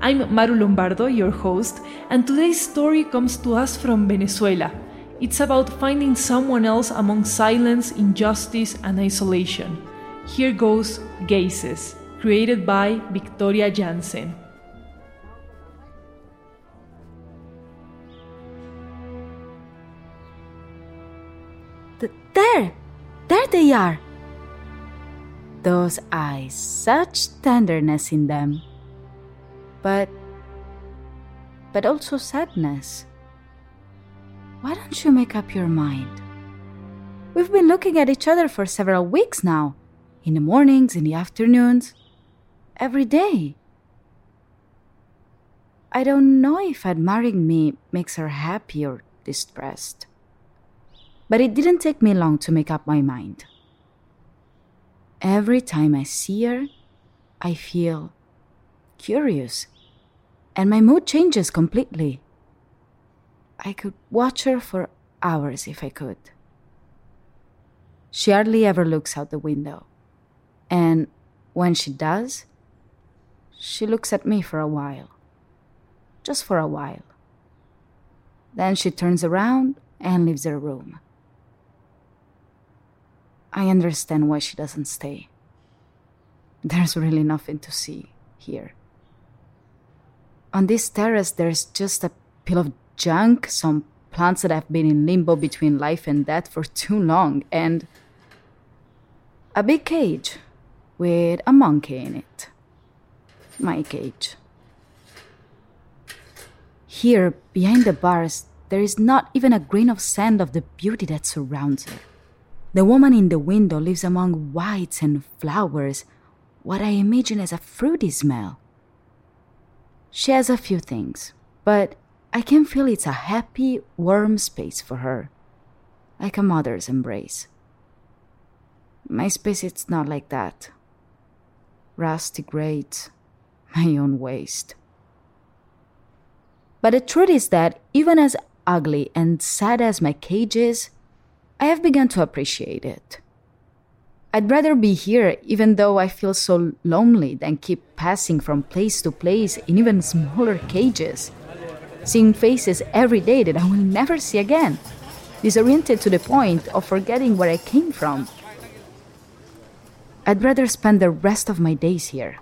I'm Maru Lombardo, your host, and today's story comes to us from Venezuela. It's about finding someone else among silence, injustice, and isolation. Here goes Gazes, created by Victoria Jansen. There! There they are! Those eyes, such tenderness in them but but also sadness. Why don't you make up your mind? We've been looking at each other for several weeks now, in the mornings, in the afternoons, every day. I don't know if admiring me makes her happy or distressed. But it didn't take me long to make up my mind. Every time I see her, I feel curious and my mood changes completely. I could watch her for hours if I could. She hardly ever looks out the window, and when she does, she looks at me for a while. Just for a while. Then she turns around and leaves her room. I understand why she doesn't stay. There's really nothing to see here. On this terrace, there's just a pile of junk, some plants that have been in limbo between life and death for too long, and a big cage with a monkey in it. My cage. Here, behind the bars, there is not even a grain of sand of the beauty that surrounds her. The woman in the window lives among whites and flowers, what I imagine as a fruity smell. She has a few things, but I can feel it's a happy, warm space for her, like a mother's embrace. My space it's not like that. Rusty grates, my own waste. But the truth is that even as ugly and sad as my cage is, I have begun to appreciate it. I'd rather be here, even though I feel so lonely, than keep passing from place to place in even smaller cages, seeing faces every day that I will never see again, disoriented to the point of forgetting where I came from. I'd rather spend the rest of my days here,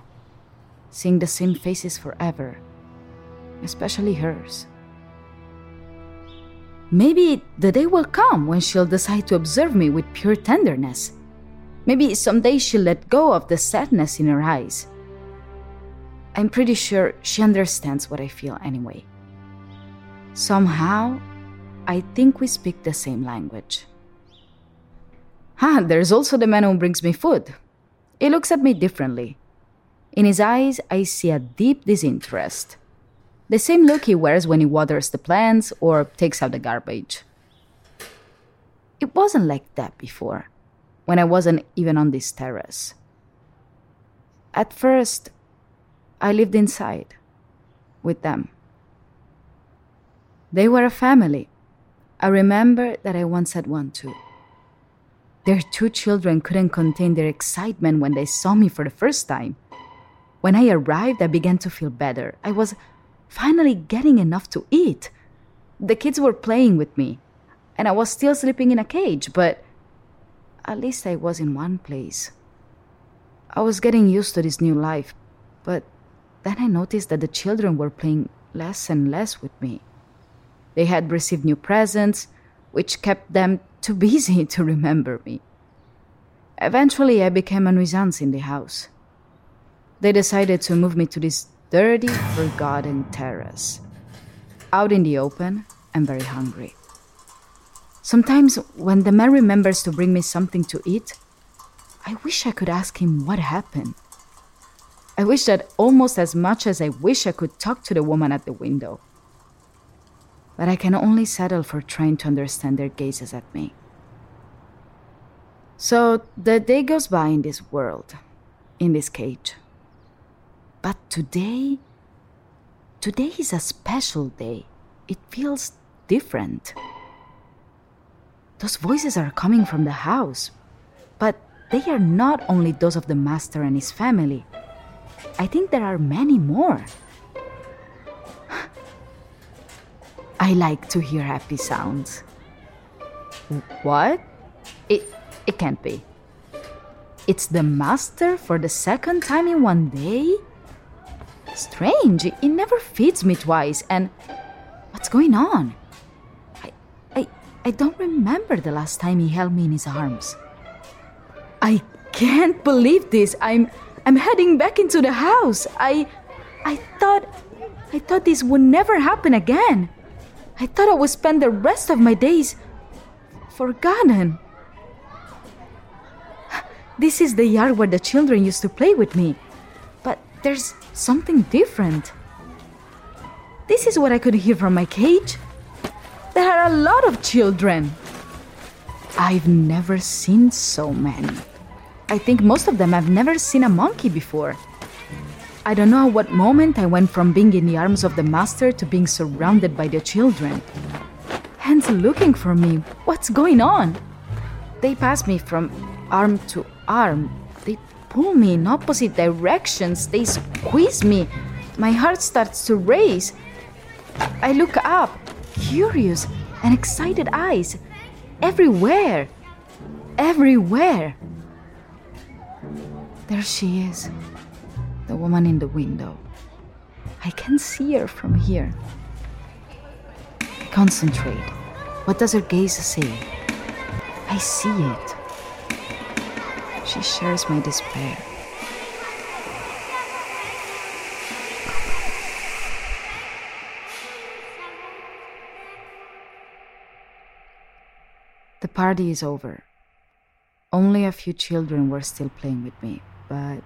seeing the same faces forever, especially hers. Maybe the day will come when she'll decide to observe me with pure tenderness Maybe someday she'll let go of the sadness in her eyes. I'm pretty sure she understands what I feel anyway. Somehow, I think we speak the same language. Ah, there's also the man who brings me food. He looks at me differently. In his eyes, I see a deep disinterest. The same look he wears when he waters the plants or takes out the garbage. It wasn't like that before when I wasn't even on this terrace. At first, I lived inside with them. They were a family. I remember that I once had one too. Their two children couldn't contain their excitement when they saw me for the first time. When I arrived, I began to feel better. I was finally getting enough to eat. The kids were playing with me, and I was still sleeping in a cage, but at least I was in one place. I was getting used to this new life, but then I noticed that the children were playing less and less with me. They had received new presents, which kept them too busy to remember me. Eventually, I became a nuisance in the house. They decided to move me to this dirty, forgotten terrace. Out in the open, and very hungry. Sometimes, when the man remembers to bring me something to eat, I wish I could ask him what happened. I wish that almost as much as I wish I could talk to the woman at the window. But I can only settle for trying to understand their gazes at me. So the day goes by in this world, in this cage. But today, today is a special day. It feels different. Those voices are coming from the house, but they are not only those of the master and his family. I think there are many more. I like to hear happy sounds. What? It it can't be. It's the master for the second time in one day? Strange, it never feeds me twice and what's going on? I don't remember the last time he held me in his arms. I can't believe this. I'm I'm heading back into the house. I I thought I thought this would never happen again. I thought I would spend the rest of my days forgotten. This is the yard where the children used to play with me. But there's something different. This is what I could hear from my cage. There are a lot of children. I've never seen so many. I think most of them have never seen a monkey before. I don't know at what moment I went from being in the arms of the master to being surrounded by the children. Hands looking for me. What's going on? They pass me from arm to arm. They pull me in opposite directions. They squeeze me. My heart starts to race. I look up, curious and excited eyes. Everywhere. Everywhere. There she is, the woman in the window. I can see her from here. Concentrate. What does her gaze say? I see it. She shares my despair. The party is over. Only a few children were still playing with me but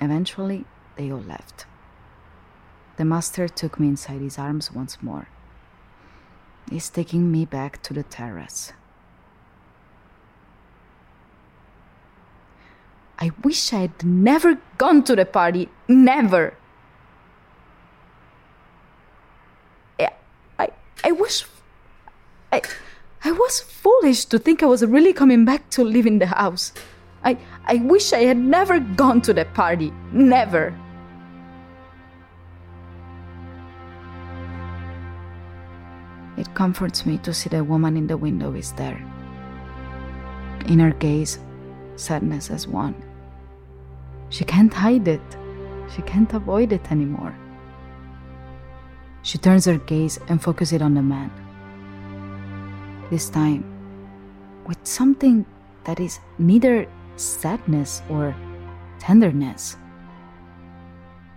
eventually they all left. The master took me inside his arms once more. He's taking me back to the terrace. I wish I had never gone to the party. Never. I, I, I was, I, I was foolish to think I was really coming back to live in the house. I, I wish I had never gone to that party. Never. It comforts me to see the woman in the window is there. In her gaze, sadness has won. She can't hide it. She can't avoid it anymore. She turns her gaze and focuses it on the man. This time, with something that is neither sadness or tenderness.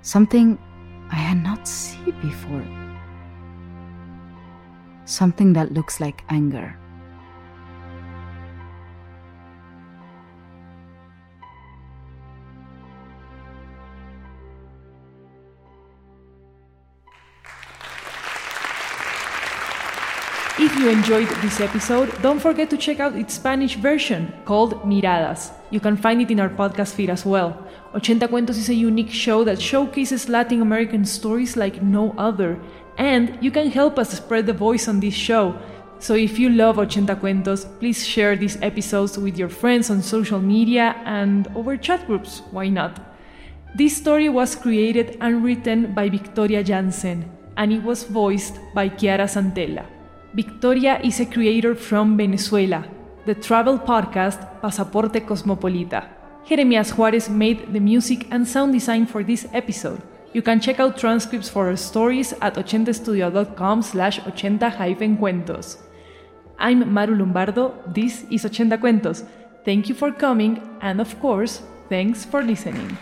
Something I had not seen before. Something that looks like anger. If you enjoyed this episode, don't forget to check out its Spanish version called Miradas. You can find it in our podcast feed as well. 80 Cuentos is a unique show that showcases Latin American stories like no other, and you can help us spread the voice on this show. So if you love 80 Cuentos, please share these episodes with your friends on social media and over chat groups, why not? This story was created and written by Victoria Jansen, and it was voiced by Chiara Santella. Victoria is a creator from Venezuela, the travel podcast Pasaporte Cosmopolita. Jeremias Juarez made the music and sound design for this episode. You can check out transcripts for our stories at 80studio.com slash 80-cuentos. I'm Maru Lombardo, this is 80 Cuentos. Thank you for coming, and of course, thanks for listening.